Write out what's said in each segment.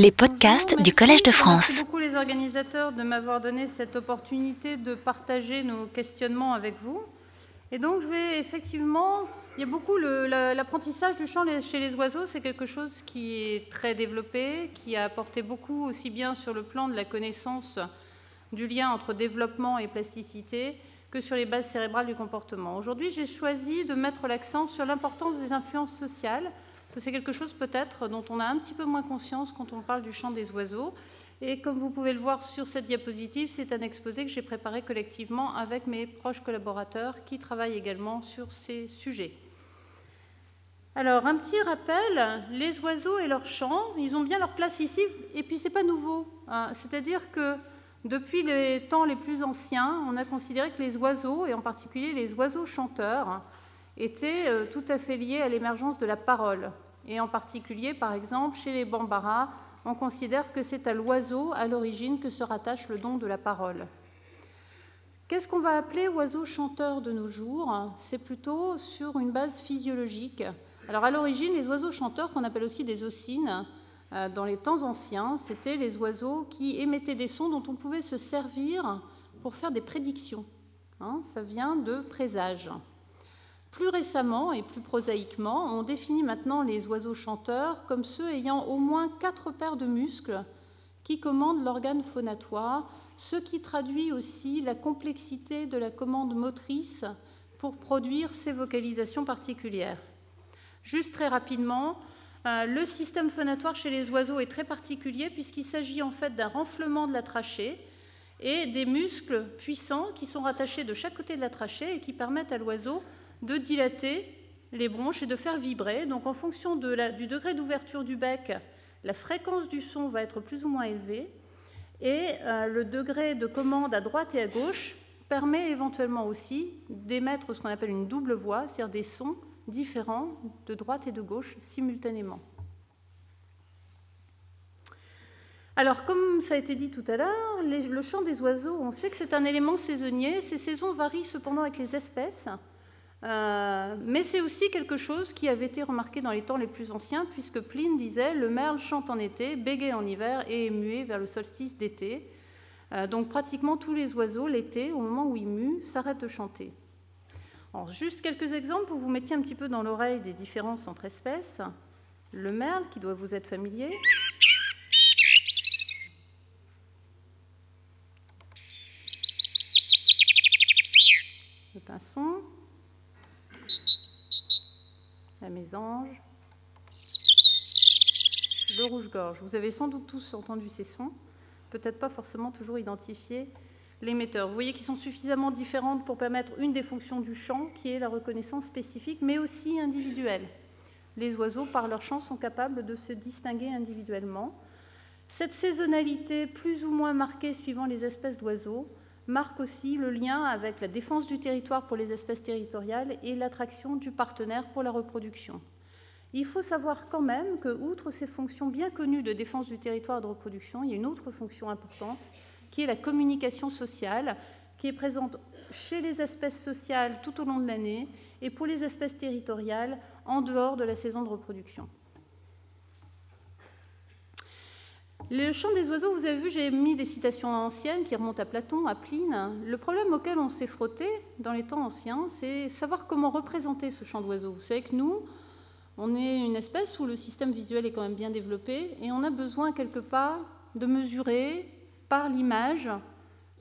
les podcasts du. Collège de France. Merci beaucoup les organisateurs de m'avoir donné cette opportunité de partager nos questionnements avec vous. Et donc je vais effectivement, il y a beaucoup l'apprentissage du chant chez les oiseaux, c'est quelque chose qui est très développé, qui a apporté beaucoup aussi bien sur le plan de la connaissance du lien entre développement et plasticité que sur les bases cérébrales du comportement. Aujourd'hui, j'ai choisi de mettre l'accent sur l'importance des influences sociales, c'est quelque chose peut-être dont on a un petit peu moins conscience quand on parle du chant des oiseaux. Et comme vous pouvez le voir sur cette diapositive, c'est un exposé que j'ai préparé collectivement avec mes proches collaborateurs qui travaillent également sur ces sujets. Alors, un petit rappel, les oiseaux et leurs chants, ils ont bien leur place ici, et puis c'est pas nouveau. hein. C'est-à-dire que depuis les temps les plus anciens, on a considéré que les oiseaux, et en particulier les oiseaux chanteurs, étaient euh, tout à fait liés à l'émergence de la parole. Et en particulier, par exemple, chez les Bambara, on considère que c'est à l'oiseau, à l'origine, que se rattache le don de la parole. Qu'est-ce qu'on va appeler oiseau chanteur de nos jours? C'est plutôt sur une base physiologique. Alors à l'origine, les oiseaux chanteurs, qu'on appelle aussi des ossines, euh, dans les temps anciens, c'était les oiseaux qui émettaient des sons dont on pouvait se servir pour faire des prédictions. Hein, ça vient de présage. Plus récemment et plus prosaïquement, on définit maintenant les oiseaux chanteurs comme ceux ayant au moins quatre paires de muscles qui commandent l'organe phonatoire, ce qui traduit aussi la complexité de la commande motrice pour produire ces vocalisations particulières. Juste très rapidement, euh, le système phonatoire chez les oiseaux est très particulier puisqu'il s'agit en fait d'un renflement de la trachée et des muscles puissants qui sont rattachés de chaque côté de la trachée et qui permettent à l'oiseau de dilater les bronches et de faire vibrer. Donc en fonction du degré d'ouverture du bec, la fréquence du son va être plus ou moins élevée et euh, le degré de commande à droite et à gauche permet éventuellement aussi d'émettre ce qu'on appelle une double voix, c'est-à-dire des sons différents de droite et de gauche simultanément. Alors, comme ça a été dit tout à l'heure, le chant des oiseaux, on sait que c'est un élément saisonnier. Ces saisons varient cependant avec les espèces, Euh, mais c'est aussi quelque chose qui avait été remarqué dans les temps les plus anciens, puisque Pline disait le merle chante en été, bégaye en hiver et est muet vers le solstice d'été. Euh, donc, pratiquement tous les oiseaux, l'été, au moment où ils muent, s'arrêtent de chanter. Alors, juste quelques exemples pour vous mettre un petit peu dans l'oreille des différences entre espèces. Le merle, qui doit vous être familier. Le pinson. La mésange. Le rouge-gorge. Vous avez sans doute tous entendu ces sons, peut-être pas forcément toujours identifié l'émetteur. Vous voyez qu'ils sont suffisamment différentes pour permettre une des fonctions du chant, qui est la reconnaissance spécifique, mais aussi individuelle. Les oiseaux, par leur chant, sont capables de se distinguer individuellement. Cette saisonnalité, plus ou moins marquée suivant les espèces d'oiseaux, marque aussi le lien avec la défense du territoire pour les espèces territoriales et l'attraction du partenaire pour la reproduction. Il faut savoir quand même que, outre ces fonctions bien connues de défense du territoire et de reproduction, il y a une autre fonction importante qui est la communication sociale, qui est présente chez les espèces sociales tout au long de l'année et pour les espèces territoriales en dehors de la saison de reproduction. Le chant des oiseaux, vous avez vu, j'ai mis des citations anciennes qui remontent à Platon, à Pline. Le problème auquel on s'est frotté dans les temps anciens, c'est savoir comment représenter ce chant d'oiseaux. Vous savez que nous, on est une espèce où le système visuel est quand même bien développé et on a besoin quelque part de mesurer par l'image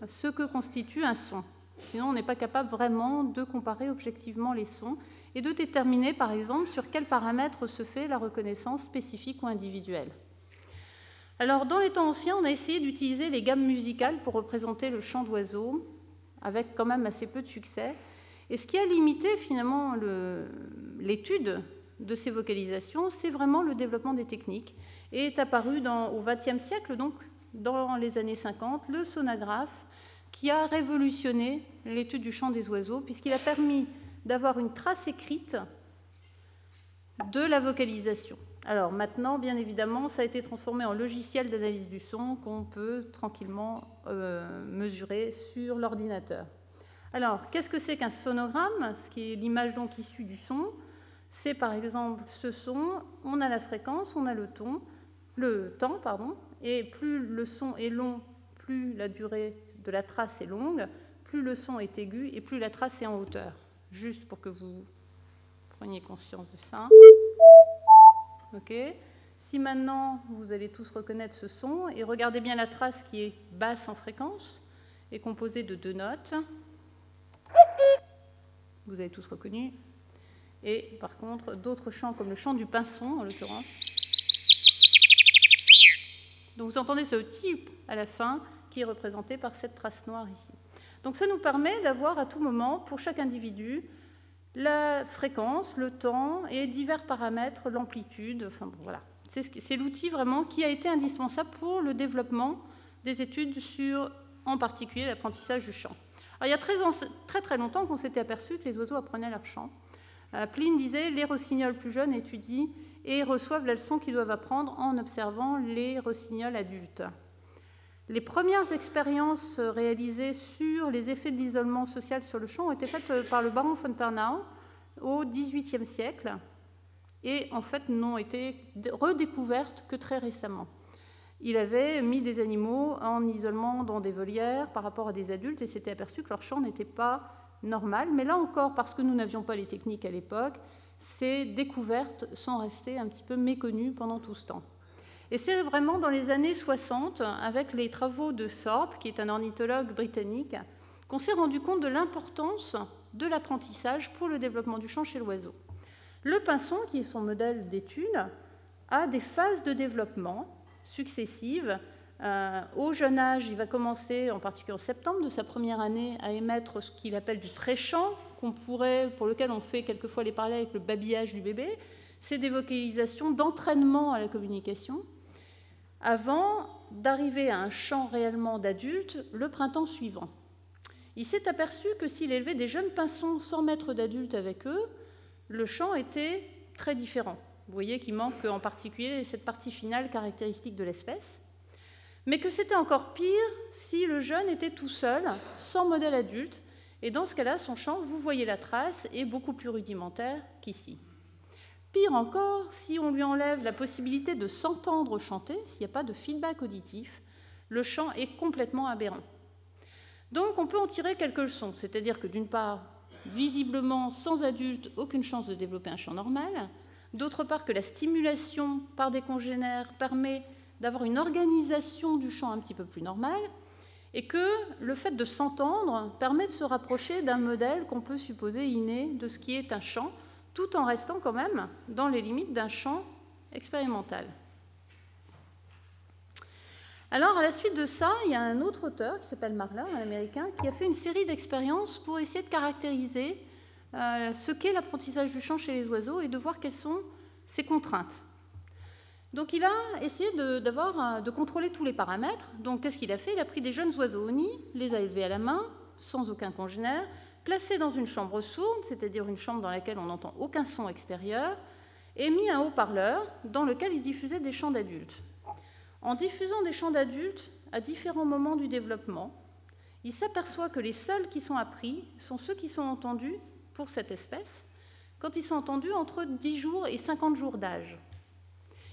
ce que constitue un son. Sinon, on n'est pas capable vraiment de comparer objectivement les sons et de déterminer, par exemple, sur quels paramètres se fait la reconnaissance spécifique ou individuelle. Alors, dans les temps anciens, on a essayé d'utiliser les gammes musicales pour représenter le chant d'oiseau, avec quand même assez peu de succès. Et ce qui a limité finalement le- l'étude de ces vocalisations, c'est vraiment le développement des techniques. Et est apparu au XXe siècle, donc dans les années 50, le sonographe qui a révolutionné l'étude du chant des oiseaux, puisqu'il a permis d'avoir une trace écrite de la vocalisation. Alors maintenant, bien évidemment, ça a été transformé en logiciel d'analyse du son qu'on peut tranquillement euh, mesurer sur l'ordinateur. Alors, qu'est-ce que c'est qu'un sonogramme? Ce qui est l'image donc issue du son, c'est par exemple ce son, on a la fréquence, on a le ton, le temps, pardon, et plus le son est long, plus la durée de la trace est longue, plus le son est aigu et plus la trace est en hauteur. Juste pour que vous preniez conscience de ça. Ok. Si maintenant vous allez tous reconnaître ce son et regardez bien la trace qui est basse en fréquence et composée de deux notes. Vous avez tous reconnu. Et par contre, d'autres chants comme le chant du pinson en l'occurrence. Donc vous entendez ce type à la fin qui est représenté par cette trace noire ici. Donc ça nous permet d'avoir à tout moment, pour chaque individu, la fréquence, le temps et divers paramètres, l'amplitude. Enfin voilà. C'est l'outil vraiment qui a été indispensable pour le développement des études sur, en particulier, l'apprentissage du chant. Alors, il y a très, très, très longtemps qu'on s'était aperçu que les oiseaux apprenaient leur chant. Euh, Pline disait les rossignols plus jeunes étudient et reçoivent la leçon qu'ils doivent apprendre en observant les rossignols adultes. Les premières expériences réalisées sur les effets de l'isolement social sur le chant ont été faites par le baron von Pernau au XVIIIe siècle et en fait n'ont été redécouvertes que très récemment. Il avait mis des animaux en isolement dans des volières par rapport à des adultes et s'était aperçu que leur chant n'était pas normal. Mais là encore, parce que nous n'avions pas les techniques à l'époque, ces découvertes sont restées un petit peu méconnues pendant tout ce temps. Et c'est vraiment dans les années 60, avec les travaux de Sorp, qui est un ornithologue britannique, qu'on s'est rendu compte de l'importance de l'apprentissage pour le développement du chant chez l'oiseau. Le pinson, qui est son modèle d'étude, a des phases de développement successives. Euh, au jeune âge, il va commencer, en particulier en septembre de sa première année, à émettre ce qu'il appelle du pré-chant, pour lequel on fait quelquefois les parallèles avec le babillage du bébé. C'est des vocalisations d'entraînement à la communication avant d'arriver à un chant réellement d'adulte le printemps suivant. Il s'est aperçu que s'il élevait des jeunes pinsons sans mettre d'adulte avec eux, le chant était très différent. Vous voyez qu'il manque en particulier cette partie finale caractéristique de l'espèce. Mais que c'était encore pire si le jeune était tout seul, sans modèle adulte, et dans ce cas-là, son chant, vous voyez la trace, est beaucoup plus rudimentaire qu'ici. Pire encore, si on lui enlève la possibilité de s'entendre chanter, s'il n'y a pas de feedback auditif, le chant est complètement aberrant. Donc on peut en tirer quelques leçons, c'est-à-dire que d'une part, visiblement sans adulte, aucune chance de développer un chant normal, d'autre part que la stimulation par des congénères permet d'avoir une organisation du chant un petit peu plus normale, et que le fait de s'entendre permet de se rapprocher d'un modèle qu'on peut supposer inné de ce qui est un chant, tout en restant quand même dans les limites d'un champ expérimental. Alors, à la suite de ça, il y a un autre auteur qui s'appelle Marla, un américain, qui a fait une série d'expériences pour essayer de caractériser euh, ce qu'est l'apprentissage du chant chez les oiseaux et de voir quelles sont ses contraintes. Donc, il a essayé de, de contrôler tous les paramètres. Donc, qu'est-ce qu'il a fait? Il a pris des jeunes oiseaux au nid, les a élevés à la main, sans aucun congénère, placé dans une chambre sourde, c'est-à-dire une chambre dans laquelle on n'entend aucun son extérieur, et mis un haut-parleur dans lequel il diffusait des chants d'adultes. En diffusant des chants d'adultes à différents moments du développement, il s'aperçoit que les seuls qui sont appris sont ceux qui sont entendus pour cette espèce quand ils sont entendus entre 10 jours et 50 jours d'âge.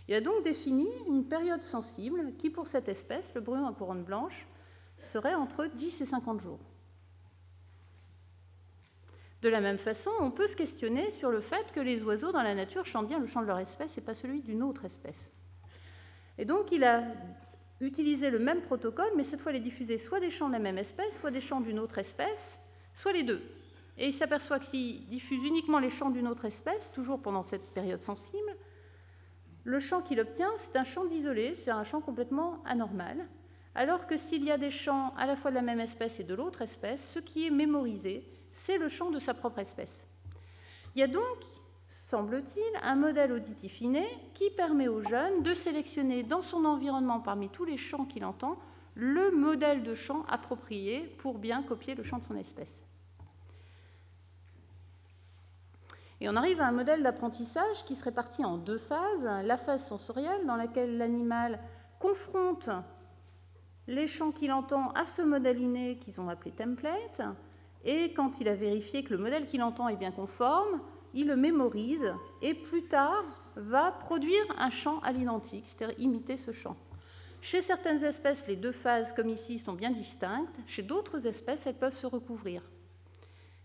Il a donc défini une période sensible qui, pour cette espèce, le bruit à couronne blanche, serait entre 10 et 50 jours. De la même façon, on peut se questionner sur le fait que les oiseaux dans la nature chantent bien le chant de leur espèce et pas celui d'une autre espèce. Et donc il a utilisé le même protocole, mais cette fois il a diffusé soit des chants de la même espèce, soit des chants d'une autre espèce, soit les deux. Et il s'aperçoit que s'il diffuse uniquement les chants d'une autre espèce, toujours pendant cette période sensible, le chant qu'il obtient, c'est un chant d'isolé, c'est un chant complètement anormal, alors que s'il y a des chants à la fois de la même espèce et de l'autre espèce, ce qui est mémorisé, c'est le chant de sa propre espèce. Il y a donc, semble-t-il, un modèle auditif inné qui permet au jeune de sélectionner dans son environnement, parmi tous les chants qu'il entend, le modèle de chant approprié pour bien copier le chant de son espèce. Et on arrive à un modèle d'apprentissage qui serait parti en deux phases. La phase sensorielle, dans laquelle l'animal confronte les chants qu'il entend à ce modèle inné qu'ils ont appelé template, et quand il a vérifié que le modèle qu'il entend est bien conforme, il le mémorise et plus tard va produire un chant à l'identique, c'est-à-dire imiter ce chant. Chez certaines espèces, les deux phases, comme ici, sont bien distinctes. Chez d'autres espèces, elles peuvent se recouvrir.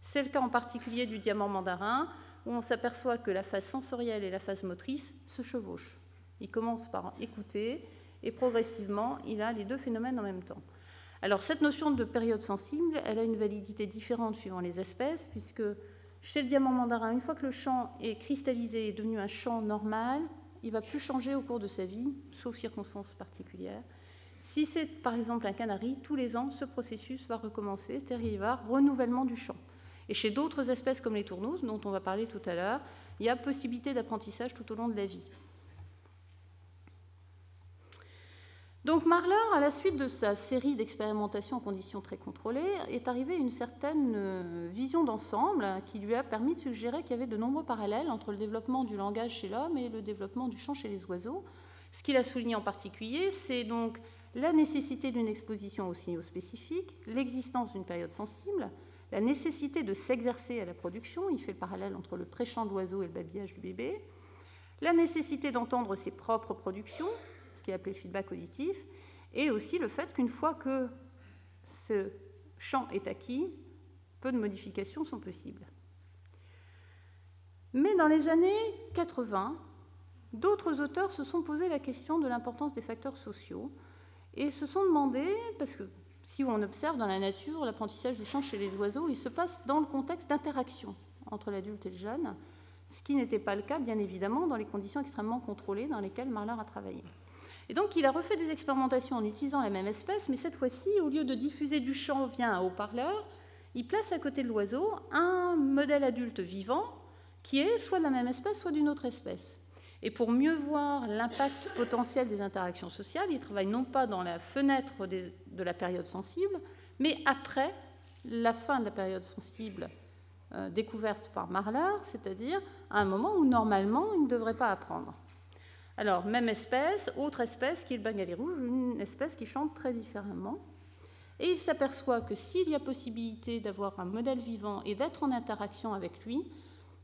C'est le cas en particulier du diamant mandarin, où on s'aperçoit que la phase sensorielle et la phase motrice se chevauchent. Il commence par écouter, et progressivement, il a les deux phénomènes en même temps. Alors cette notion de période sensible, elle a une validité différente suivant les espèces, puisque chez le diamant mandarin, une fois que le champ est cristallisé et devenu un champ normal, il ne va plus changer au cours de sa vie, sauf circonstances particulières. Si c'est par exemple un canari, tous les ans, ce processus va recommencer, c'est-à-dire il va renouvellement du champ. Et chez d'autres espèces comme les tourneaux, dont on va parler tout à l'heure, il y a possibilité d'apprentissage tout au long de la vie. Donc Marler, à la suite de sa série d'expérimentations en conditions très contrôlées, est arrivé à une certaine euh, vision d'ensemble qui lui a permis de suggérer qu'il y avait de nombreux parallèles entre le développement du langage chez l'homme et le développement du chant chez les oiseaux. Ce qu'il a souligné en particulier, c'est donc la nécessité d'une exposition aux signaux spécifiques, l'existence d'une période sensible, la nécessité de s'exercer à la production, il fait le parallèle entre le pré-chant de l'oiseau et le babillage du bébé, la nécessité d'entendre ses propres productions, qui est appelé feedback auditif, et aussi le fait qu'une fois que ce champ est acquis, peu de modifications sont possibles. Mais dans les années 80, d'autres auteurs se sont posé la question de l'importance des facteurs sociaux et se sont demandé, parce que si on observe dans la nature l'apprentissage du chant chez les oiseaux, il se passe dans le contexte d'interaction entre l'adulte et le jeune, ce qui n'était pas le cas, bien évidemment, dans les conditions extrêmement contrôlées dans lesquelles Marler a travaillé. Et donc il a refait des expérimentations en utilisant la même espèce, mais cette fois-ci, au lieu de diffuser du chant via un haut-parleur, il place à côté de l'oiseau un modèle adulte vivant qui est soit de la même espèce, soit d'une autre espèce. Et pour mieux voir l'impact potentiel des interactions sociales, il travaille non pas dans la fenêtre de la période sensible, mais après la fin de la période sensible euh, découverte par Marler, c'est-à-dire à un moment où normalement il ne devrait pas apprendre. Alors, même espèce, autre espèce qui est le bengali rouge, une espèce qui chante très différemment. Et il s'aperçoit que s'il y a possibilité d'avoir un modèle vivant et d'être en interaction avec lui,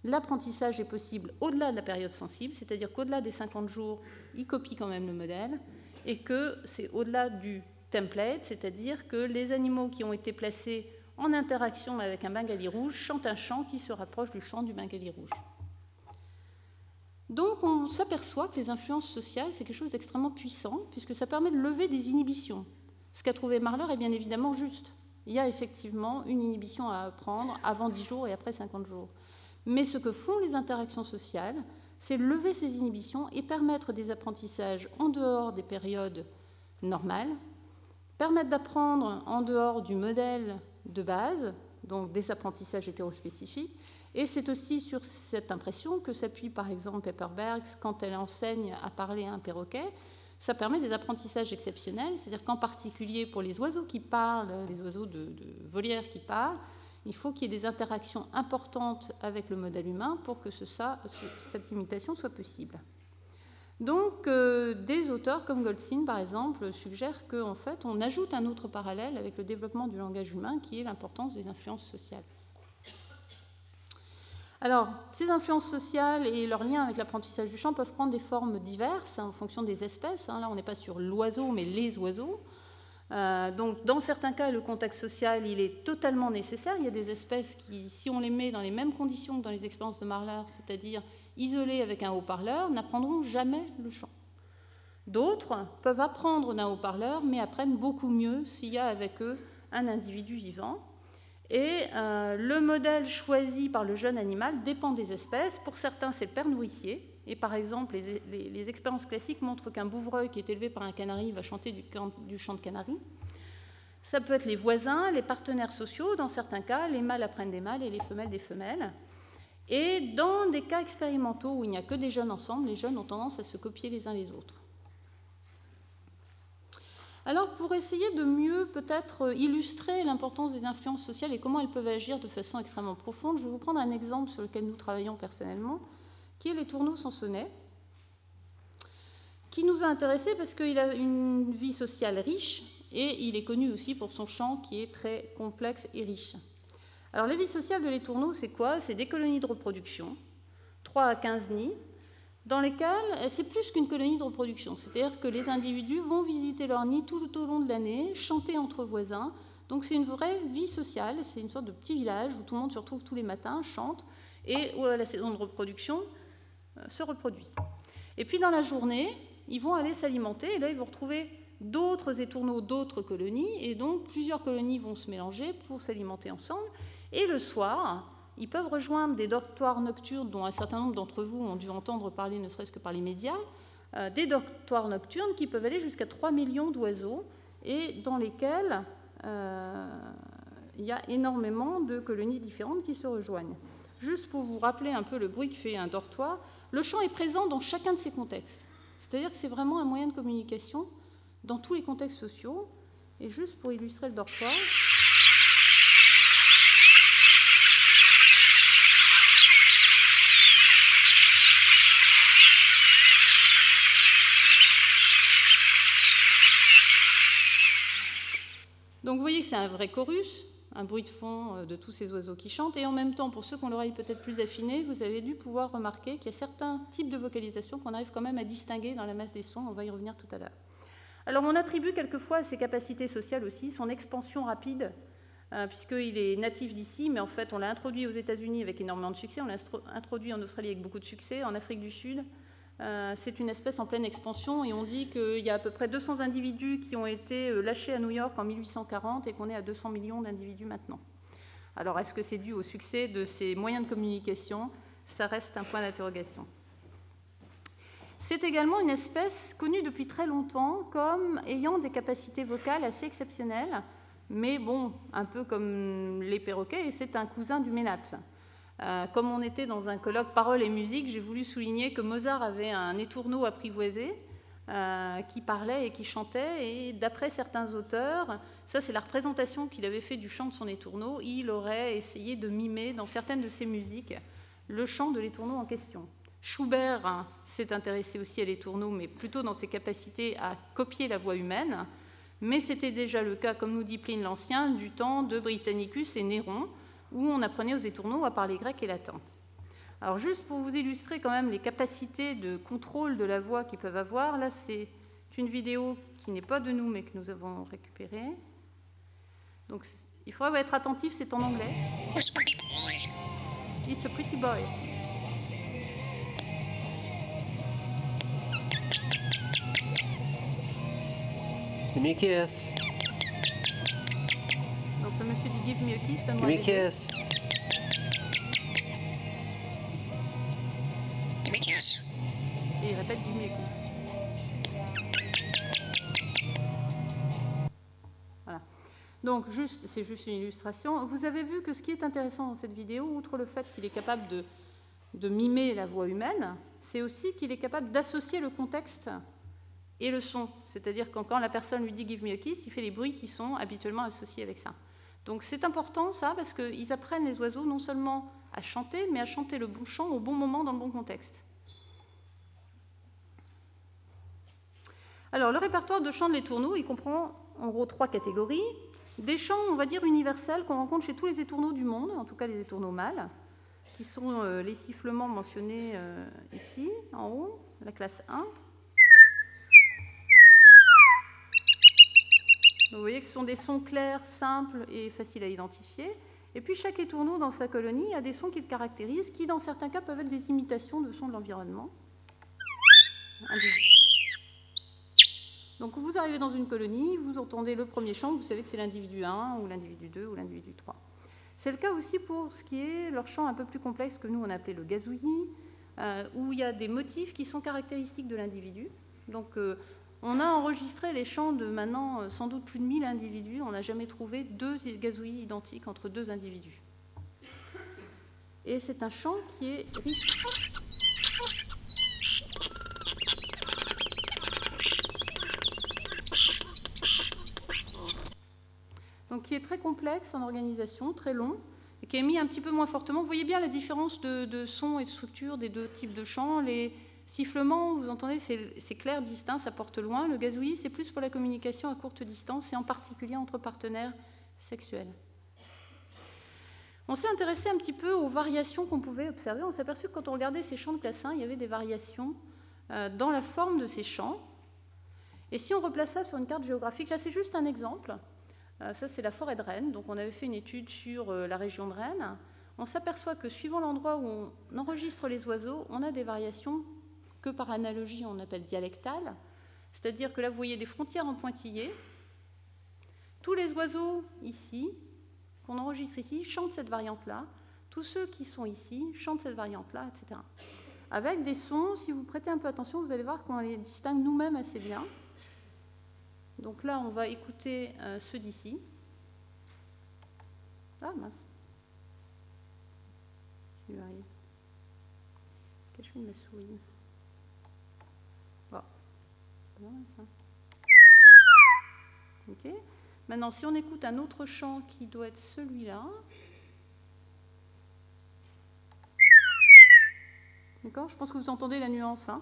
l'apprentissage est possible au-delà de la période sensible, c'est-à-dire qu'au-delà des 50 jours, il copie quand même le modèle, et que c'est au-delà du template, c'est-à-dire que les animaux qui ont été placés en interaction avec un bengali rouge chantent un chant qui se rapproche du chant du bengali rouge. Donc on s'aperçoit que les influences sociales, c'est quelque chose d'extrêmement puissant, puisque ça permet de lever des inhibitions. Ce qu'a trouvé Marler est bien évidemment juste. Il y a effectivement une inhibition à apprendre avant 10 jours et après 50 jours. Mais ce que font les interactions sociales, c'est lever ces inhibitions et permettre des apprentissages en dehors des périodes normales, permettre d'apprendre en dehors du modèle de base, donc des apprentissages hétérospécifiques, et c'est aussi sur cette impression que s'appuie par exemple Pepperberg quand elle enseigne à parler à un perroquet. Ça permet des apprentissages exceptionnels, c'est-à-dire qu'en particulier pour les oiseaux qui parlent, les oiseaux de, volière qui parlent, il faut qu'il y ait des interactions importantes avec le modèle humain pour que cette imitation soit possible. Donc, euh, des auteurs comme Goldstein, par exemple, suggèrent qu'en fait, on ajoute un autre parallèle avec le développement du langage humain, qui est l'importance des influences sociales. Alors, ces influences sociales et leurs liens avec l'apprentissage du chant peuvent prendre des formes diverses en fonction des espèces. Hein. Là, on n'est pas sur l'oiseau, mais les oiseaux. Euh, donc, dans certains cas, le contexte social, il est totalement nécessaire. Il y a des espèces qui, si on les met dans les mêmes conditions que dans les expériences de Marler, c'est-à-dire isolées avec un haut-parleur, n'apprendront jamais le chant. D'autres peuvent apprendre d'un haut-parleur, mais apprennent beaucoup mieux s'il y a avec eux un individu vivant. Et euh, le modèle choisi par le jeune animal dépend des espèces. Pour certains, c'est le père nourricier. Et par exemple, les, expériences classiques montrent qu'un bouvreuil qui est élevé par un canari va chanter du, du, chant de canari. Ça peut être les voisins, les partenaires sociaux. Dans certains cas, les mâles apprennent des mâles et les femelles des femelles. Et dans des cas expérimentaux où il n'y a que des jeunes ensemble, les jeunes ont tendance à se copier les uns les autres. Alors, pour essayer de mieux peut-être illustrer l'importance des influences sociales et comment elles peuvent agir de façon extrêmement profonde, je vais vous prendre un exemple sur lequel nous travaillons personnellement, qui est les tourneaux sansonnets, qui nous a intéressés parce qu'il a une vie sociale riche et il est connu aussi pour son chant qui est très complexe et riche. Alors, la vie sociale de les tourneaux, c'est quoi? C'est des colonies de reproduction, 3 à 15 nids, dans lesquelles c'est plus qu'une colonie de reproduction. C'est-à-dire que les individus vont visiter leur nid tout au long de l'année, chanter entre voisins. Donc c'est une vraie vie sociale, c'est une sorte de petit village où tout le monde se retrouve tous les matins, chante, et où la saison de reproduction se reproduit. Et puis dans la journée, ils vont aller s'alimenter, et là ils vont retrouver d'autres étourneaux, d'autres colonies, et donc plusieurs colonies vont se mélanger pour s'alimenter ensemble. Et le soir, ils peuvent rejoindre des dortoirs nocturnes dont un certain nombre d'entre vous ont dû entendre parler, ne serait-ce que par les médias, euh, des dortoirs nocturnes qui peuvent aller jusqu'à 3 millions d'oiseaux et dans lesquels euh, il y a énormément de colonies différentes qui se rejoignent. Juste pour vous rappeler un peu le bruit que fait un dortoir, le chant est présent dans chacun de ces contextes. C'est-à-dire que c'est vraiment un moyen de communication dans tous les contextes sociaux. Et juste pour illustrer le dortoir. Vous voyez que c'est un vrai chorus, un bruit de fond euh, de tous ces oiseaux qui chantent. Et en même temps, pour ceux qui ont l'oreille peut-être plus affinée, vous avez dû pouvoir remarquer qu'il y a certains types de vocalisation qu'on arrive quand même à distinguer dans la masse des sons. On va y revenir tout à l'heure. Alors on attribue quelquefois à ses capacités sociales aussi son expansion rapide, euh, puisqu'il est natif d'ici, mais en fait on l'a introduit aux États-Unis avec énormément de succès, on l'a introduit en Australie avec beaucoup de succès, en Afrique du Sud. Euh, c'est une espèce en pleine expansion et on dit qu'il y a à peu près 200 individus qui ont été euh, lâchés à New York en 1840 et qu'on est à 200 millions d'individus maintenant. Alors est-ce que c'est dû au succès de ces moyens de communication? Ça reste un point d'interrogation. C'est également une espèce connue depuis très longtemps comme ayant des capacités vocales assez exceptionnelles, mais bon, un peu comme les perroquets, et c'est un cousin du ménat. Euh, comme on était dans un colloque Paroles et musique, j'ai voulu souligner que Mozart avait un étourneau apprivoisé euh, qui parlait et qui chantait, et d'après certains auteurs, ça c'est la représentation qu'il avait fait du chant de son étourneau, il aurait essayé de mimer dans certaines de ses musiques le chant de l'étourneau en question. Schubert s'est intéressé aussi à l'étourneau, mais plutôt dans ses capacités à copier la voix humaine. Mais c'était déjà le cas, comme nous dit Pline l'Ancien, du temps de Britannicus et Néron, où on apprenait aux étourneaux à parler grec et latin. Alors juste pour vous illustrer quand même les capacités de contrôle de la voix qu'ils peuvent avoir, là c'est une vidéo qui n'est pas de nous mais que nous avons récupérée. Donc il faudra être attentif, c'est en anglais. It's a pretty boy. Give me a kiss. Le monsieur dit Give me a kiss, Give me a kiss. Give me a kiss. Et il répète Give me a kiss. Voilà. Donc juste, c'est juste une illustration. Vous avez vu que ce qui est intéressant dans cette vidéo, outre le fait qu'il est capable de, de mimer la voix humaine, c'est aussi qu'il est capable d'associer le contexte et le son. C'est-à-dire que quand la personne lui dit Give me a kiss, il fait les bruits qui sont habituellement associés avec ça. Donc c'est important ça, parce qu'ils apprennent les oiseaux non seulement à chanter, mais à chanter le bon chant au bon moment dans le bon contexte. Alors le répertoire de chants de l'étourneau, il comprend en gros trois catégories. Des chants, on va dire, universels qu'on rencontre chez tous les étourneaux du monde, en tout cas les étourneaux mâles, qui sont euh, les sifflements mentionnés euh, ici, en haut, la classe 1. Vous voyez que ce sont des sons clairs, simples et faciles à identifier. Et puis chaque étourneau dans sa colonie a des sons qui le caractérisent, qui dans certains cas peuvent être des imitations de sons de l'environnement. Donc vous arrivez dans une colonie, vous entendez le premier chant, vous savez que c'est l'individu 1 ou l'individu 2 ou l'individu 3. C'est le cas aussi pour ce qui est leur chant un peu plus complexe que nous on appelait le gazouillis, euh, où il y a des motifs qui sont caractéristiques de l'individu. Donc euh, on a enregistré les chants de maintenant euh, sans doute plus de 1000 individus. On n'a jamais trouvé deux gazouillis identiques entre deux individus. Et c'est un chant qui est riche. Donc qui est très complexe en organisation, très long, et qui est mis un petit peu moins fortement. Vous voyez bien la différence de, son et de structure des deux types de chants. Sifflement, vous entendez, c'est clair, distinct, ça porte loin. Le gazouillis, c'est plus pour la communication à courte distance et en particulier entre partenaires sexuels. On s'est intéressé un petit peu aux variations qu'on pouvait observer. On s'est aperçu que quand on regardait ces champs de classe 1, il y avait des variations euh, dans la forme de ces champs. Et si on replace ça sur une carte géographique, là c'est juste un exemple. Euh, ça c'est la forêt de Rennes. Donc on avait fait une étude sur euh, la région de Rennes. On s'aperçoit que suivant l'endroit où on enregistre les oiseaux, on a des variations par analogie on appelle dialectales. C'est-à-dire que là vous voyez des frontières en pointillés. Tous les oiseaux ici qu'on enregistre ici chantent cette variante-là. Tous ceux qui sont ici chantent cette variante-là, etc. Avec des sons, si vous prêtez un peu attention, vous allez voir qu'on les distingue nous-mêmes assez bien. Donc là, on va écouter euh, ceux d'ici. Ah mince. Qu'est-ce que je fais de ma Maintenant, si on écoute un autre chant qui doit être celui-là, D'accord? Je pense que vous entendez la nuance. Hein.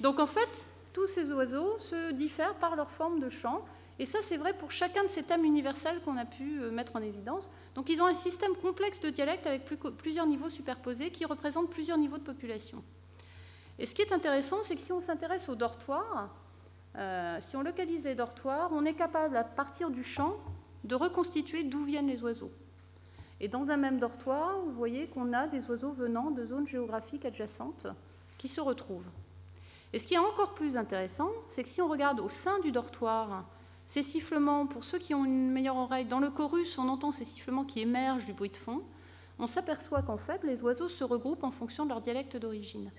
Donc en fait, tous ces oiseaux se diffèrent par leur forme de chant. Et ça, c'est vrai pour chacun de ces thèmes universels qu'on a pu euh, mettre en évidence. Donc ils ont un système complexe de dialectes avec plusieurs niveaux superposés qui représentent plusieurs niveaux de population. Et ce qui est intéressant, c'est que si on s'intéresse aux dortoirs, euh, si on localise les dortoirs, on est capable, à partir du champ, de reconstituer d'où viennent les oiseaux. Et dans un même dortoir, vous voyez qu'on a des oiseaux venant de zones géographiques adjacentes qui se retrouvent. Et ce qui est encore plus intéressant, c'est que si on regarde au sein du dortoir, ces sifflements, pour ceux qui ont une meilleure oreille, dans le chorus, on entend ces sifflements qui émergent du bruit de fond, on s'aperçoit qu'en fait, les oiseaux se regroupent en fonction de leur dialecte d'origine.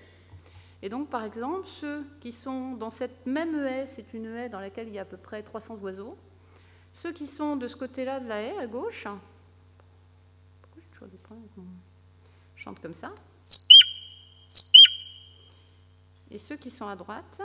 Et donc, par exemple, ceux qui sont dans cette même haie, c'est une haie dans laquelle il y a à peu près 300 oiseaux, ceux qui sont de ce côté-là de la haie, à gauche, pourquoi j'ai toujours des chante comme ça. Et ceux qui sont à droite,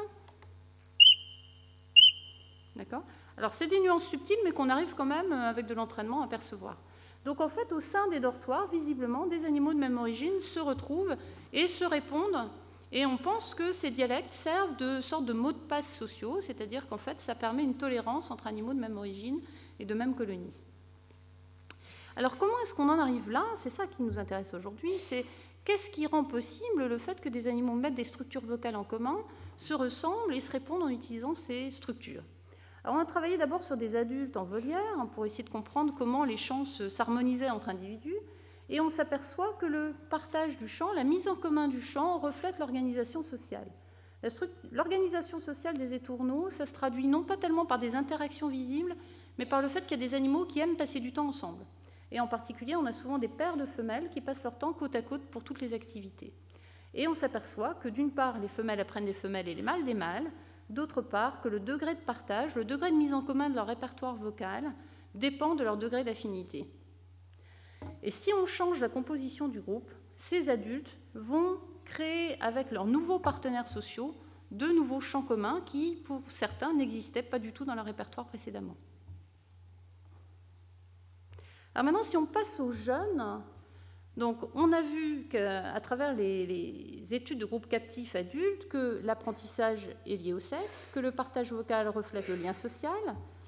d'accord? Alors, c'est des nuances subtiles, mais qu'on arrive quand même, euh, avec de l'entraînement, à percevoir. Donc, en fait, au sein des dortoirs, visiblement, des animaux de même origine se retrouvent et se répondent et on pense que ces dialectes servent de sorte de mots de passe sociaux, c'est-à-dire qu'en fait, ça permet une tolérance entre animaux de même origine et de même colonie. Alors comment est-ce qu'on en arrive là? C'est ça qui nous intéresse aujourd'hui, c'est qu'est-ce qui rend possible le fait que des animaux mettent des structures vocales en commun, se ressemblent et se répondent en utilisant ces structures? Alors on a travaillé d'abord sur des adultes en volière hein, pour essayer de comprendre comment les chants s'harmonisaient entre individus, et on s'aperçoit que le partage du champ, la mise en commun du champ, reflète l'organisation sociale. L'organisation sociale des étourneaux, ça se traduit non pas tellement par des interactions visibles, mais par le fait qu'il y a des animaux qui aiment passer du temps ensemble. Et en particulier, on a souvent des paires de femelles qui passent leur temps côte à côte pour toutes les activités. Et on s'aperçoit que d'une part, les femelles apprennent des femelles et les mâles des mâles, d'autre part, que le degré de partage, le degré de mise en commun de leur répertoire vocal, dépend de leur degré d'affinité. Et si on change la composition du groupe, ces adultes vont créer avec leurs nouveaux partenaires sociaux de nouveaux champs communs qui, pour certains, n'existaient pas du tout dans leur répertoire précédemment. Alors maintenant, si on passe aux jeunes, donc on a vu qu'à travers les, les, études de groupes captifs adultes que l'apprentissage est lié au sexe, que le partage vocal reflète le lien social,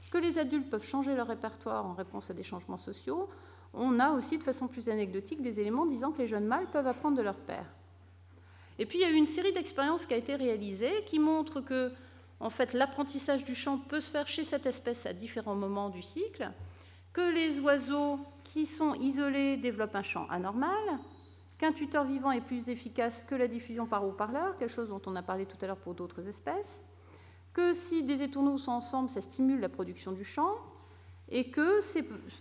que les adultes peuvent changer leur répertoire en réponse à des changements sociaux, on a aussi de façon plus anecdotique des éléments disant que les jeunes mâles peuvent apprendre de leur père. Et puis il y a eu une série d'expériences qui a été réalisée qui montrent que en fait, l'apprentissage du chant peut se faire chez cette espèce à différents moments du cycle, que les oiseaux qui sont isolés développent un chant anormal, qu'un tuteur vivant est plus efficace que la diffusion par haut-parleur, quelque chose dont on a parlé tout à l'heure pour d'autres espèces, que si des étourneaux sont ensemble, ça stimule la production du chant, et que,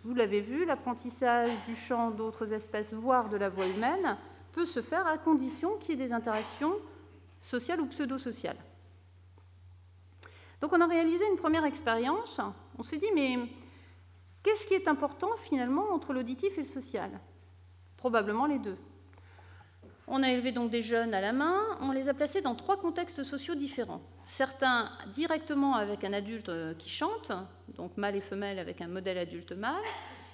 vous l'avez vu, l'apprentissage du chant d'autres espèces, voire de la voix humaine, peut se faire à condition qu'il y ait des interactions sociales ou pseudo-sociales. Donc on a réalisé une première expérience. On s'est dit, mais qu'est-ce qui est important finalement entre l'auditif et le social? Probablement les deux. On a élevé donc des jeunes à la main, on les a placés dans trois contextes sociaux différents. Certains directement avec un adulte euh, qui chante, donc mâle et femelle avec un modèle adulte mâle.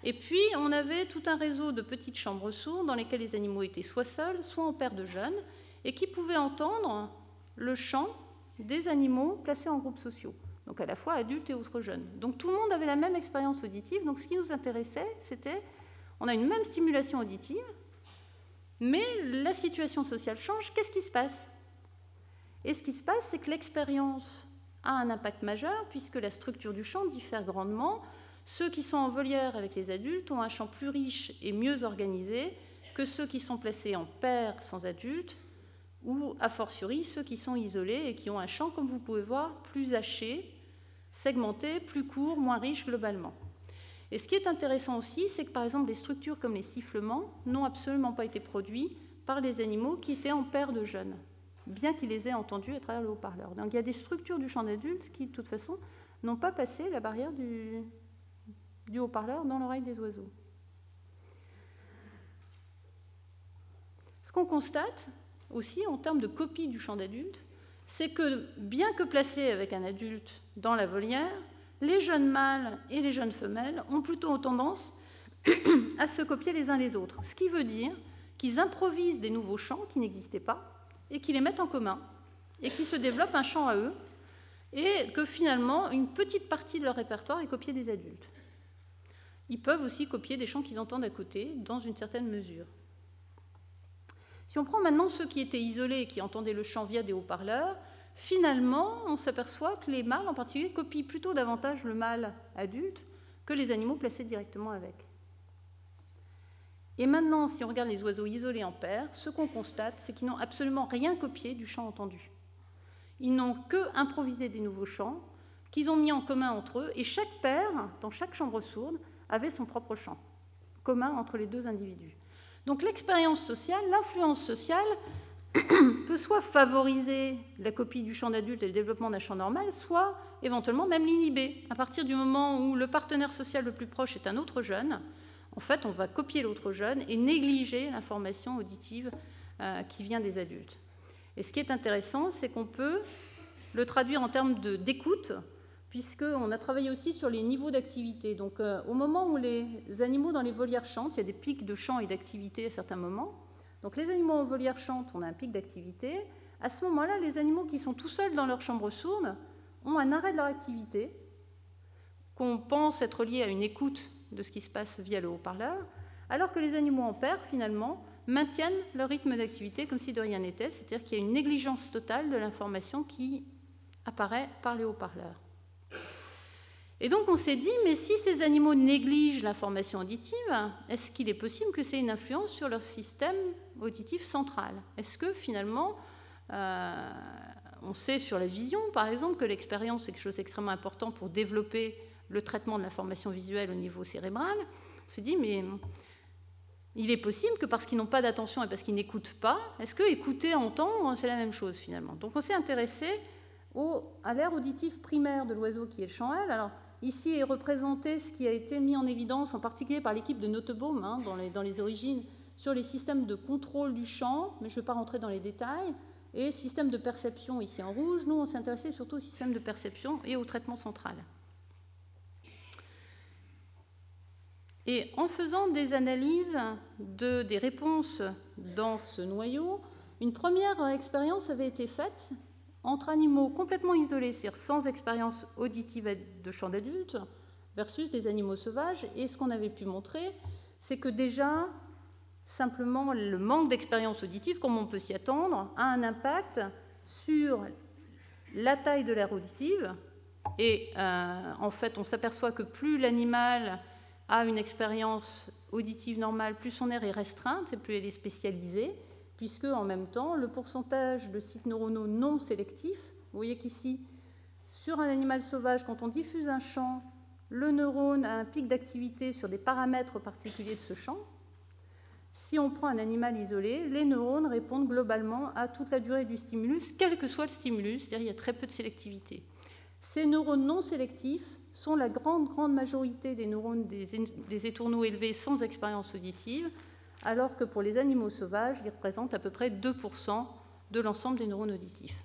Et puis on avait tout un réseau de petites chambres sourdes dans lesquelles les animaux étaient soit seuls, soit en paire de jeunes, et qui pouvaient entendre le chant des animaux placés en groupes sociaux, donc à la fois adultes et autres jeunes. Donc tout le monde avait la même expérience auditive, donc ce qui nous intéressait, c'était On a une même stimulation auditive, mais la situation sociale change. Qu'est-ce qui se passe? Et ce qui se passe, c'est que l'expérience a un impact majeur, puisque la structure du champ diffère grandement. Ceux qui sont en volière avec les adultes ont un champ plus riche et mieux organisé que ceux qui sont placés en paire sans adultes, ou a fortiori ceux qui sont isolés et qui ont un champ, comme vous pouvez voir, plus haché, segmenté, plus court, moins riche globalement. Et ce qui est intéressant aussi, c'est que par exemple les structures comme les sifflements n'ont absolument pas été produits par les animaux qui étaient en paire de jeunes, bien qu'ils les aient entendus à travers le haut-parleur. Donc il y a des structures du champ d'adulte qui, de toute façon, n'ont pas passé la barrière du, haut-parleur dans l'oreille des oiseaux. Ce qu'on constate aussi en termes de copie du champ d'adulte, c'est que bien que placés avec un adulte dans la volière, les jeunes mâles et les jeunes femelles ont plutôt tendance à se copier les uns les autres. Ce qui veut dire qu'ils improvisent des nouveaux chants qui n'existaient pas et qui les mettent en commun et qui se développent un chant à eux et que finalement une petite partie de leur répertoire est copiée des adultes. Ils peuvent aussi copier des chants qu'ils entendent à côté dans une certaine mesure. Si on prend maintenant ceux qui étaient isolés et qui entendaient le chant via des haut-parleurs, finalement, on s'aperçoit que les mâles en particulier copient plutôt davantage le mâle adulte que les animaux placés directement avec. Et maintenant, si on regarde les oiseaux isolés en paire, ce qu'on constate, c'est qu'ils n'ont absolument rien copié du chant entendu. Ils n'ont que improvisé des nouveaux chants qu'ils ont mis en commun entre eux, et chaque paire, dans chaque chambre sourde, avait son propre chant, commun entre les deux individus. Donc l'expérience sociale, l'influence sociale, peut soit favoriser la copie du champ d'adulte et le développement d'un champ normal, soit éventuellement même l'inhiber. À partir du moment où le partenaire social le plus proche est un autre jeune, en fait, on va copier l'autre jeune et négliger l'information auditive euh, qui vient des adultes. Et ce qui est intéressant, c'est qu'on peut le traduire en termes d'écoute, puisqu'on a travaillé aussi sur les niveaux d'activité. Donc, euh, au moment où les animaux dans les volières chantent, il y a des pics de chant et d'activité à certains moments. Donc les animaux en volière chantent, on a un pic d'activité. À ce moment-là, les animaux qui sont tout seuls dans leur chambre sourde ont un arrêt de leur activité, qu'on pense être lié à une écoute de ce qui se passe via le haut-parleur, alors que les animaux en paire, finalement, maintiennent leur rythme d'activité comme si de rien n'était, c'est-à-dire qu'il y a une négligence totale de l'information qui apparaît par les haut-parleurs. Et donc on s'est dit, mais si ces animaux négligent l'information auditive, est-ce qu'il est possible que c'est une influence sur leur système auditif central? Est-ce que finalement, euh, on sait sur la vision, par exemple, que l'expérience est quelque chose d'extrêmement important pour développer le traitement de l'information visuelle au niveau cérébral? On s'est dit, mais il est possible que parce qu'ils n'ont pas d'attention et parce qu'ils n'écoutent pas, est-ce que écouter, entendre, c'est la même chose finalement? Donc on s'est intéressé au, à l'air auditif primaire de l'oiseau qui est le chant L. Alors, Ici est représenté ce qui a été mis en évidence, en particulier par l'équipe de Notebaum hein, dans, les, origines, sur les systèmes de contrôle du champ, mais je ne vais pas rentrer dans les détails, et système de perception ici en rouge. Nous, on s'est intéressé surtout au système de perception et au traitement central. Et en faisant des analyses de, des réponses dans ce noyau, une première expérience avait été faite entre animaux complètement isolés, c'est-à-dire sans expérience auditive de champ d'adulte, versus des animaux sauvages. Et ce qu'on avait pu montrer, c'est que déjà, simplement, le manque d'expérience auditive, comme on peut s'y attendre, a un impact sur la taille de l'aire auditive. Et euh, en fait, on s'aperçoit que plus l'animal a une expérience auditive normale, plus son aire est restreinte et plus elle est spécialisée puisque en même temps, le pourcentage de sites neuronaux non sélectifs, vous voyez qu'ici, sur un animal sauvage, quand on diffuse un champ, le neurone a un pic d'activité sur des paramètres particuliers de ce champ. Si on prend un animal isolé, les neurones répondent globalement à toute la durée du stimulus, quel que soit le stimulus, c'est-à-dire il y a très peu de sélectivité. Ces neurones non sélectifs sont la grande, grande majorité des neurones des, des étourneaux élevés sans expérience auditive, alors que pour les animaux sauvages, ils représentent à peu près 2% de l'ensemble des neurones auditifs.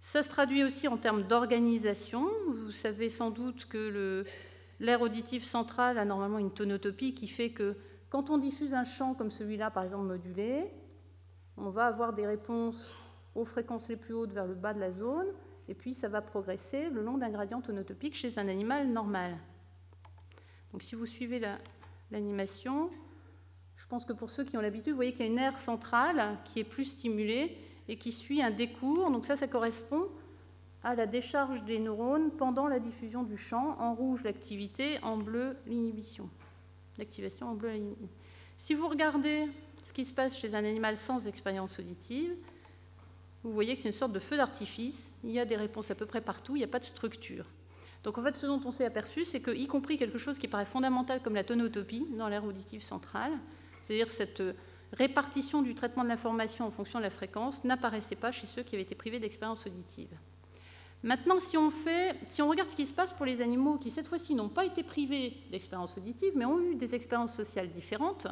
Ça se traduit aussi en termes d'organisation. Vous savez sans doute que l'air auditif central a normalement une tonotopie qui fait que quand on diffuse un champ comme celui-là, par exemple modulé, on va avoir des réponses aux fréquences les plus hautes vers le bas de la zone, et puis ça va progresser le long d'un gradient tonotopique chez un animal normal. Donc si vous suivez la, l'animation. Je pense que pour ceux qui ont l'habitude, vous voyez qu'il y a une aire centrale qui est plus stimulée et qui suit un décours. Donc ça, ça correspond à la décharge des neurones pendant la diffusion du champ. En rouge, l'activité, en bleu, l'inhibition. L'activation en bleu. Si vous regardez ce qui se passe chez un animal sans expérience auditive, vous voyez que c'est une sorte de feu d'artifice. Il y a des réponses à peu près partout, il n'y a pas de structure. Donc en fait, ce dont on s'est aperçu, c'est que, y compris quelque chose qui paraît fondamental comme la tonotopie dans l'aire auditive centrale, c'est-à-dire cette répartition du traitement de l'information en fonction de la fréquence, n'apparaissait pas chez ceux qui avaient été privés d'expérience auditive. Maintenant, si on, si on regarde ce qui se passe pour les animaux qui, cette fois-ci, n'ont pas été privés d'expérience auditive, mais ont eu des expériences sociales différentes,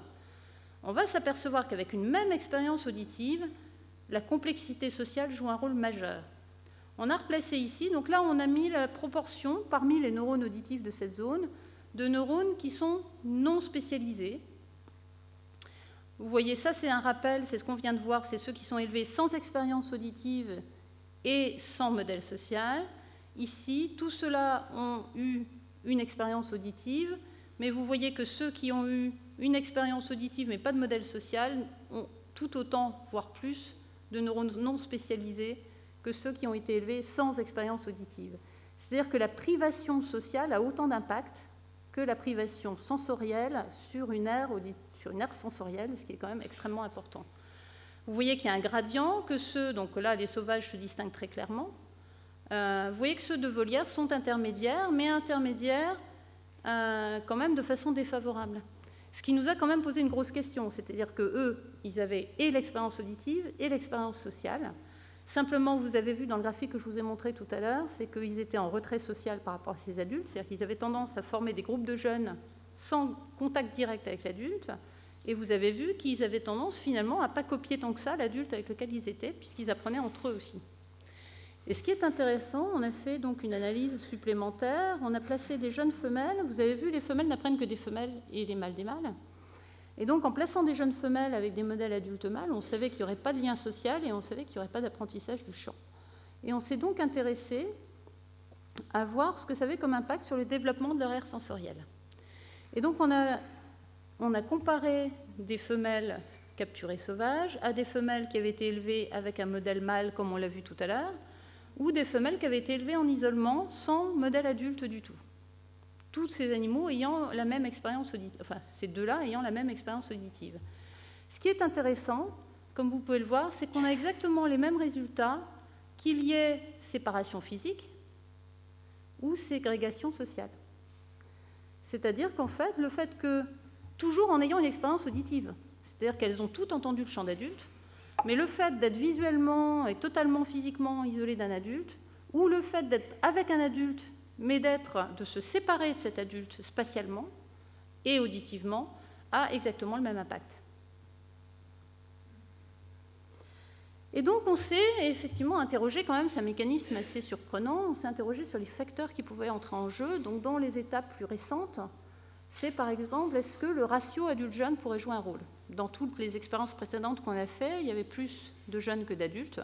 on va s'apercevoir qu'avec une même expérience auditive, la complexité sociale joue un rôle majeur. On a replacé ici, donc là on a mis la proportion parmi les neurones auditifs de cette zone de neurones qui sont non spécialisés. Vous voyez, ça c'est un rappel, c'est ce qu'on vient de voir, c'est ceux qui sont élevés sans expérience auditive et sans modèle social. Ici, tous ceux-là ont eu une expérience auditive, mais vous voyez que ceux qui ont eu une expérience auditive mais pas de modèle social ont tout autant, voire plus, de neurones non spécialisés que ceux qui ont été élevés sans expérience auditive. C'est-à-dire que la privation sociale a autant d'impact que la privation sensorielle sur une aire, sur une aire sensorielle, ce qui est quand même extrêmement important. Vous voyez qu'il y a un gradient, que ceux, donc là les sauvages se distinguent très clairement. Euh, vous voyez que ceux de volière sont intermédiaires, mais intermédiaires euh, quand même de façon défavorable. Ce qui nous a quand même posé une grosse question, c'est-à-dire que eux, ils avaient et l'expérience auditive et l'expérience sociale. Simplement, vous avez vu dans le graphique que je vous ai montré tout à l'heure, c'est qu'ils étaient en retrait social par rapport à ces adultes, c'est-à-dire qu'ils avaient tendance à former des groupes de jeunes sans contact direct avec l'adulte, et vous avez vu qu'ils avaient tendance finalement à ne pas copier tant que ça l'adulte avec lequel ils étaient, puisqu'ils apprenaient entre eux aussi. Et ce qui est intéressant, on a fait donc une analyse supplémentaire, on a placé des jeunes femelles, vous avez vu, les femelles n'apprennent que des femelles et les mâles des mâles. Et donc en plaçant des jeunes femelles avec des modèles adultes mâles, on savait qu'il n'y aurait pas de lien social et on savait qu'il n'y aurait pas d'apprentissage du chant. Et on s'est donc intéressé à voir ce que ça avait comme impact sur le développement de leur aire sensorielle. Et donc on a on a comparé des femelles capturées sauvages à des femelles qui avaient été élevées avec un modèle mâle, comme on l'a vu tout à l'heure, ou des femelles qui avaient été élevées en isolement sans modèle adulte du tout. Tous ces animaux ayant la même expérience auditive, enfin ces deux-là ayant la même expérience auditive. Ce qui est intéressant, comme vous pouvez le voir, c'est qu'on a exactement les mêmes résultats qu'il y ait séparation physique ou ségrégation sociale. C'est-à-dire qu'en fait, le fait que toujours en ayant une expérience auditive. C'est-à-dire qu'elles ont toutes entendu le chant d'adulte, mais le fait d'être visuellement et totalement physiquement isolé d'un adulte, ou le fait d'être avec un adulte, mais d'être, de se séparer de cet adulte spatialement et auditivement, a exactement le même impact. Et donc on s'est effectivement interrogé, quand même, c'est un mécanisme assez surprenant, on s'est interrogé sur les facteurs qui pouvaient entrer en jeu. Donc dans les étapes plus récentes, c'est par exemple, est-ce que le ratio adulte-jeune pourrait jouer un rôle? Dans toutes les expériences précédentes qu'on a fait, il y avait plus de jeunes que d'adultes.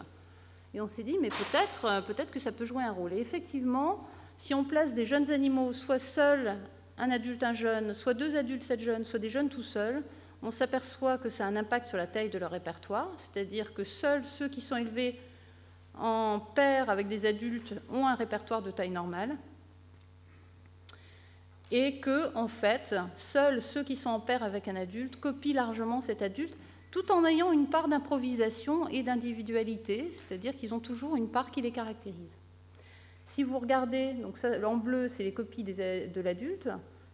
Et on s'est dit, mais peut-être peut que ça peut jouer un rôle. Et effectivement, si on place des jeunes animaux, soit seuls, un adulte, un jeune, soit deux adultes, sept jeunes, soit des jeunes tout seuls, on s'aperçoit que ça a un impact sur la taille de leur répertoire, c'est-à-dire que seuls ceux qui sont élevés en paire avec des adultes ont un répertoire de taille normale, et que, en fait, seuls ceux qui sont en paire avec un adulte copient largement cet adulte, tout en ayant une part d'improvisation et d'individualité, c'est-à-dire qu'ils ont toujours une part qui les caractérise. Si vous regardez, donc ça, en bleu, c'est les copies de l'adulte,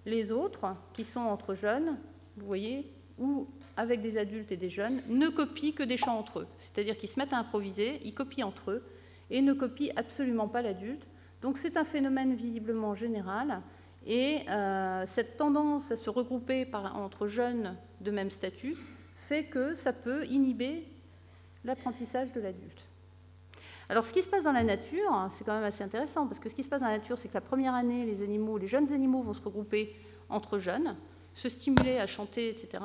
les autres, qui sont entre jeunes, vous voyez, ou avec des adultes et des jeunes, ne copient que des chants entre eux. C'est-à-dire qu'ils se mettent à improviser, ils copient entre eux, et ne copient absolument pas l'adulte. Donc c'est un phénomène visiblement général, et euh, cette tendance à se regrouper entre jeunes de même statut fait que ça peut inhiber l'apprentissage de l'adulte. Alors ce qui se passe dans la nature, hein, c'est quand même assez intéressant, parce que ce qui se passe dans la nature, c'est que la première année, les jeunes animaux vont se regrouper entre jeunes, se stimuler à chanter, etc.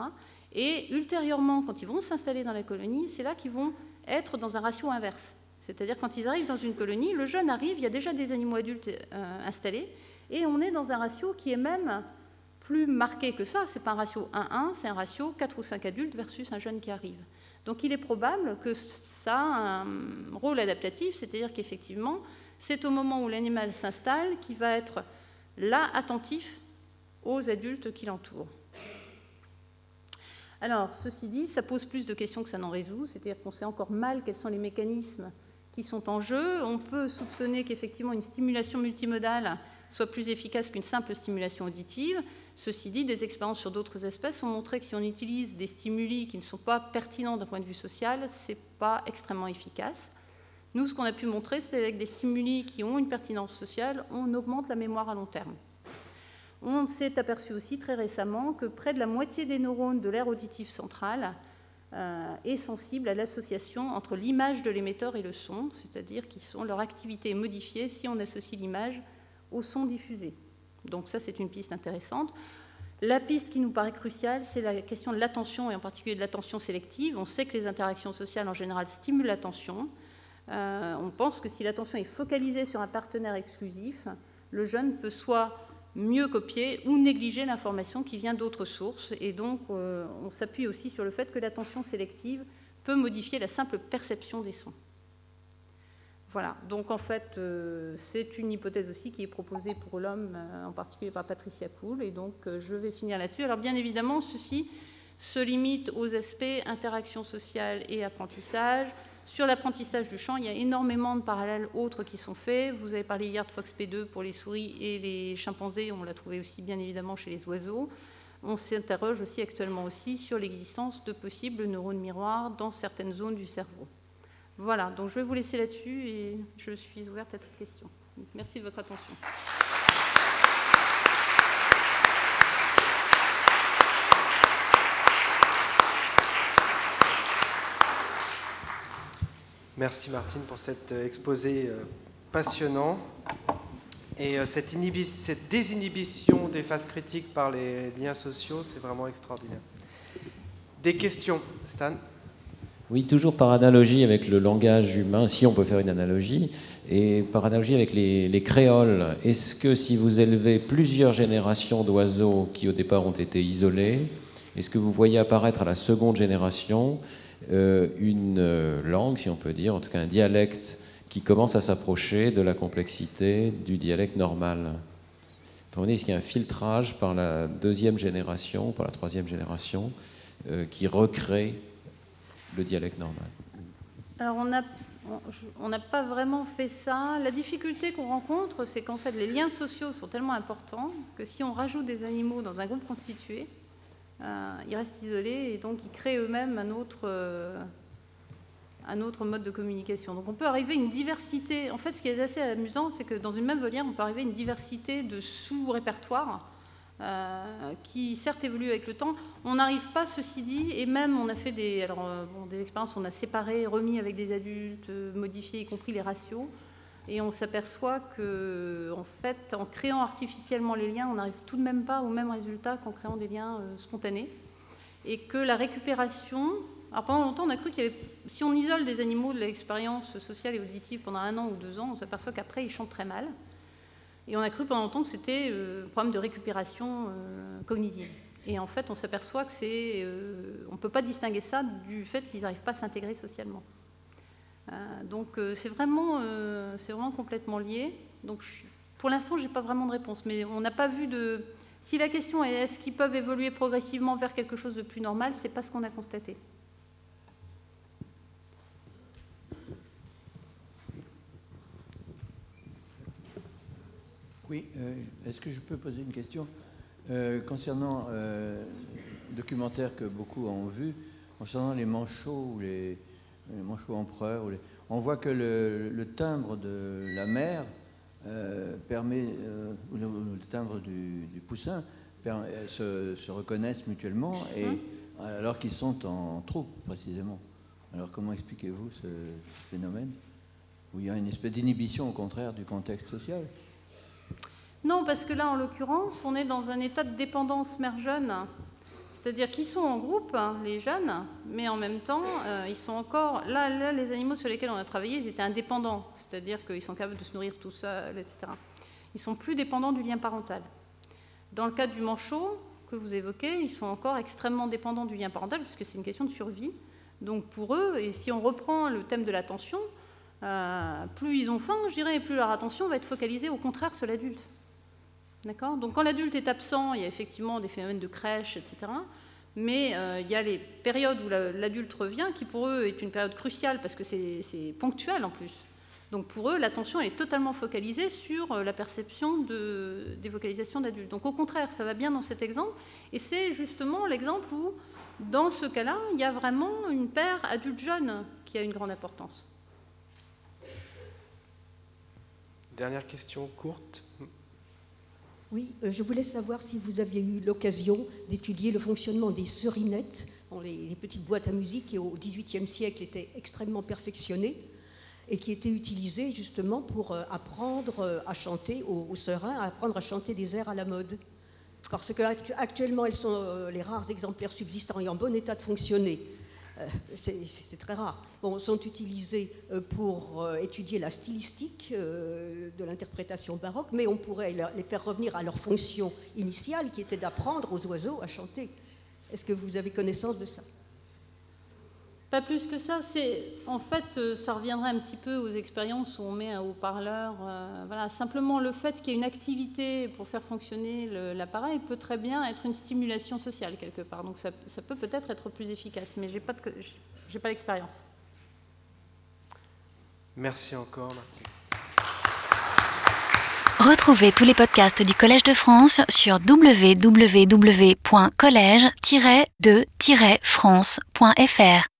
Et ultérieurement, quand ils vont s'installer dans la colonie, c'est là qu'ils vont être dans un ratio inverse. C'est-à-dire quand ils arrivent dans une colonie, le jeune arrive, il y a déjà des animaux adultes euh, installés, et on est dans un ratio qui est même plus marqué que ça. Ce n'est pas un ratio 1-1, c'est un ratio 4 ou 5 adultes versus un jeune qui arrive. Donc il est probable que ça a un rôle adaptatif, c'est-à-dire qu'effectivement, c'est au moment où l'animal s'installe qu'il va être là attentif aux adultes qui l'entourent. Alors, ceci dit, ça pose plus de questions que ça n'en résout, c'est-à-dire qu'on sait encore mal quels sont les mécanismes qui sont en jeu. On peut soupçonner qu'effectivement une stimulation multimodale soit plus efficace qu'une simple stimulation auditive. Ceci dit, des expériences sur d'autres espèces ont montré que si on utilise des stimuli qui ne sont pas pertinents d'un point de vue social, ce n'est pas extrêmement efficace. Nous, ce qu'on a pu montrer, c'est avec des stimuli qui ont une pertinence sociale, on augmente la mémoire à long terme. On s'est aperçu aussi très récemment que près de la moitié des neurones de l'aire auditive centrale euh, est sensible à l'association entre l'image de l'émetteur et le son, c'est-à-dire que leur activité est modifiée si on associe l'image au son diffusé. Donc ça, c'est une piste intéressante. La piste qui nous paraît cruciale, c'est la question de l'attention, et en particulier de l'attention sélective. On sait que les interactions sociales, en général, stimulent l'attention. Euh, on pense que si l'attention est focalisée sur un partenaire exclusif, le jeune peut soit mieux copier ou négliger l'information qui vient d'autres sources. Et donc, euh, on s'appuie aussi sur le fait que l'attention sélective peut modifier la simple perception des sons. Voilà, donc en fait, euh, c'est une hypothèse aussi qui est proposée pour l'homme, euh, en particulier par Patricia Cool, et donc je vais finir là-dessus. Alors bien évidemment, ceci se limite aux aspects interaction sociale et apprentissage, sur l'apprentissage du chant, il y a énormément de parallèles autres qui sont faits. Vous avez parlé hier de FOXP2 pour les souris et les chimpanzés, on l'a trouvé aussi bien évidemment chez les oiseaux. On s'interroge aussi actuellement aussi sur l'existence de possibles neurones miroirs dans certaines zones du cerveau. Voilà, donc je vais vous laisser là-dessus et je suis ouverte à toute question. Merci de votre attention. Merci Martine pour cet euh, exposé euh, passionnant. Et euh, cette, désinhibition des phases critiques par les liens sociaux, c'est vraiment extraordinaire. Des questions, Stan? Oui, toujours par analogie avec le langage humain, si on peut faire une analogie, et par analogie avec les, les créoles. Est-ce que si vous élevez plusieurs générations d'oiseaux qui au départ ont été isolés, est-ce que vous voyez apparaître à la seconde génération euh, une euh, langue, si on peut dire, en tout cas un dialecte qui commence à s'approcher de la complexité du dialecte normal? Est-ce qu'il y a un filtrage par la deuxième génération, par la troisième génération, euh, qui recrée le dialecte normal Alors on n'a pas vraiment fait ça. La difficulté qu'on rencontre, c'est qu'en fait les liens sociaux sont tellement importants que si on rajoute des animaux dans un groupe constitué, euh, ils restent isolés et donc ils créent eux-mêmes euh, un autre mode de communication. Donc on peut arriver à une diversité. En fait, ce qui est assez amusant, c'est que dans une même volière, on peut arriver à une diversité de sous-répertoires euh, qui certes évoluent avec le temps. On n'arrive pas, ceci dit, et même on a fait des, alors, des expériences, on a séparé, remis avec des adultes, modifié, y compris les ratios. Et on s'aperçoit que, en fait, en créant artificiellement les liens, on n'arrive tout de même pas au même résultat qu'en créant des liens euh, spontanés. Et que la récupération. Alors pendant longtemps, on a cru qu'il y avait. Si on isole des animaux de l'expérience sociale et auditive pendant un an ou deux ans, on s'aperçoit qu'après, ils chantent très mal. Et on a cru pendant longtemps que c'était euh, un problème de récupération euh, cognitive. Et en fait, on s'aperçoit que c'est. on ne peut pas distinguer ça du fait qu'ils n'arrivent pas à s'intégrer socialement. Euh, donc euh, c'est vraiment, euh, vraiment complètement lié. Donc pour l'instant, je n'ai pas vraiment de réponse, mais on n'a pas vu de... Si la question est est-ce qu'ils peuvent évoluer progressivement vers quelque chose de plus normal, ce n'est pas ce qu'on a constaté. Oui, est-ce que je peux poser une question? Concernant le documentaire que beaucoup ont vu, concernant les manchots ou les, les manchots empereurs. On voit que le, timbre de la euh, permet, euh, ou le, timbre du, poussin se, se, reconnaissent mutuellement, et, hum. alors qu'ils sont en troupe précisément. Alors comment expliquez-vous ce phénomène? Où il y a une espèce d'inhibition au contraire du contexte social? Non, parce que là, en l'occurrence, on est dans un état de dépendance mère-jeune c'est-à-dire qu'ils sont en groupe, hein, les jeunes, mais en même temps, euh, ils sont encore. Là, les animaux sur lesquels on a travaillé, ils étaient indépendants, c'est-à-dire qu'ils sont capables de se nourrir tout seuls, etc. Ils sont plus dépendants du lien parental. Dans le cas du manchot que vous évoquez, ils sont encore extrêmement dépendants du lien parental puisque c'est une question de survie. Donc pour eux, et si on reprend le thème de l'attention, euh, plus ils ont faim, je dirais, plus leur attention va être focalisée au contraire sur l'adulte. D'accord? Donc quand l'adulte est absent, il y a effectivement des phénomènes de crèche, etc. Mais euh, il y a les périodes où l'adulte revient, qui pour eux est une période cruciale parce que c'est ponctuel en plus. Donc pour eux, l'attention est totalement focalisée sur euh, la perception de, des vocalisations d'adultes. Donc au contraire, ça va bien dans cet exemple. Et c'est justement l'exemple où, dans ce cas-là, il y a vraiment une paire adulte-jeune qui a une grande importance. Dernière question courte. Oui, euh, je voulais savoir si vous aviez eu l'occasion d'étudier le fonctionnement des serinettes, les, petites boîtes à musique qui au XVIIIe siècle étaient extrêmement perfectionnées et qui étaient utilisées justement pour euh, apprendre euh, à chanter aux, serins, apprendre à chanter des airs à la mode. Parce qu'actuellement, elles sont les rares exemplaires subsistants et en bon état de fonctionner. C'est très rare. Bon, sont utilisés pour étudier la stylistique de l'interprétation baroque, mais on pourrait les faire revenir à leur fonction initiale, qui était d'apprendre aux oiseaux à chanter. Est-ce que vous avez connaissance de ça? Pas plus que ça. C'est en fait, euh, ça reviendrait un petit peu aux expériences où on met un haut-parleur. Euh, voilà, simplement le fait qu'il y ait une activité pour faire fonctionner l'appareil peut très bien être une stimulation sociale quelque part. Donc ça, peut peut-être être plus efficace, mais j'ai pas j'ai pas l'expérience. Merci encore, Martine. Retrouvez tous les podcasts du Collège de France sur www.collège-de-france.fr.